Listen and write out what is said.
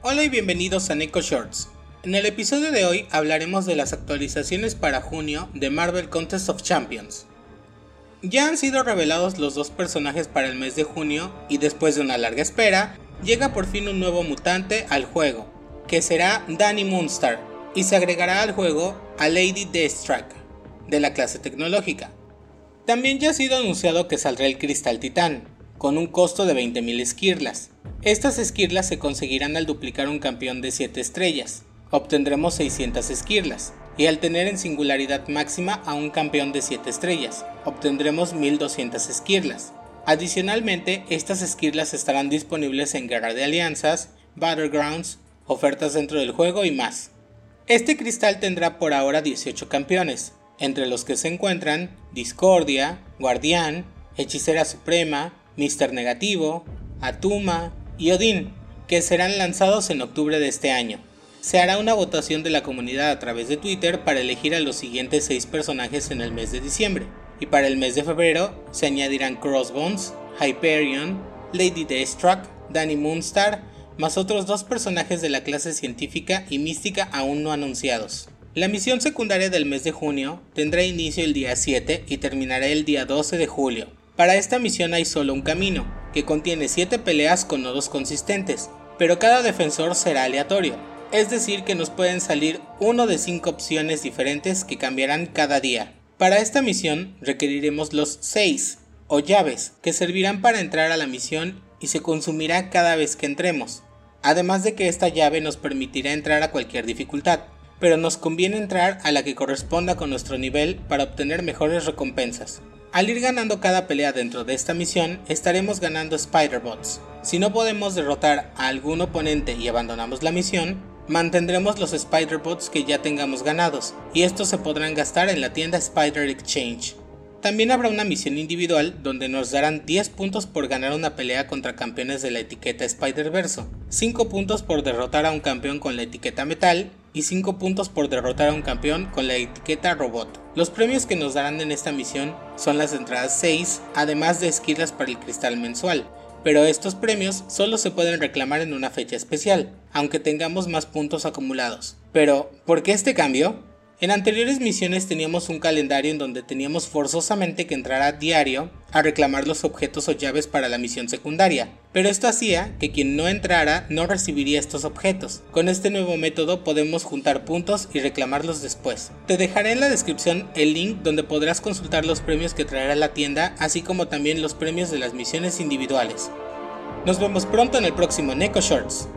Hola y bienvenidos a Neko Shorts. En el episodio de hoy hablaremos de las actualizaciones para junio de Marvel Contest of Champions. Ya han sido revelados los dos personajes para el mes de junio y después de una larga espera, llega por fin un nuevo mutante al juego, que será Danny Moonstar, y se agregará al juego a Lady Deathstrike, de la clase tecnológica. También ya ha sido anunciado que saldrá el Cristal Titán, con un costo de 20.000 esquirlas. Estas esquirlas se conseguirán al duplicar un campeón de 7 estrellas. Obtendremos 600 esquirlas, y al tener en singularidad máxima a un campeón de 7 estrellas, obtendremos 1200 esquirlas. Adicionalmente, estas esquirlas estarán disponibles en Guerra de Alianzas, Battlegrounds, ofertas dentro del juego y más. Este cristal tendrá por ahora 18 campeones, entre los que se encuentran Discordia, Guardián, Hechicera Suprema, Mister Negativo, Atuma y Odin, que serán lanzados en octubre de este año. Se hará una votación de la comunidad a través de Twitter para elegir a los siguientes 6 personajes en el mes de diciembre, y para el mes de febrero se añadirán Crossbones, Hyperion, Lady Deathstruck, Danny Moonstar, más otros dos personajes de la clase científica y mística aún no anunciados. La misión secundaria del mes de junio tendrá inicio el día 7 y terminará el día 12 de julio, para esta misión hay solo un camino, que contiene 7 peleas con nodos consistentes, pero cada defensor será aleatorio, es decir que nos pueden salir uno de 5 opciones diferentes que cambiarán cada día. Para esta misión requeriremos los 6 o llaves que servirán para entrar a la misión y se consumirá cada vez que entremos. Además de que esta llave nos permitirá entrar a cualquier dificultad, pero nos conviene entrar a la que corresponda con nuestro nivel para obtener mejores recompensas. Al ir ganando cada pelea dentro de esta misión, estaremos ganando Spider-Bots. Si no podemos derrotar a algún oponente y abandonamos la misión, mantendremos los Spider-Bots que ya tengamos ganados, y estos se podrán gastar en la tienda Spider Exchange. También habrá una misión individual donde nos darán 10 puntos por ganar una pelea contra campeones de la etiqueta Spider-Verse, 5 puntos por derrotar a un campeón con la etiqueta Metal y 5 puntos por derrotar a un campeón con la etiqueta Robot. Los premios que nos darán en esta misión son las entradas 6, además de esquilas para el cristal mensual, pero estos premios solo se pueden reclamar en una fecha especial, aunque tengamos más puntos acumulados. Pero, ¿por qué este cambio? En anteriores misiones teníamos un calendario en donde teníamos forzosamente que entrar a diario a reclamar los objetos o llaves para la misión secundaria, pero esto hacía que quien no entrara no recibiría estos objetos. Con este nuevo método podemos juntar puntos y reclamarlos después. Te dejaré en la descripción el link donde podrás consultar los premios que traerá la tienda, así como también los premios de las misiones individuales. Nos vemos pronto en el próximo Neko Shorts.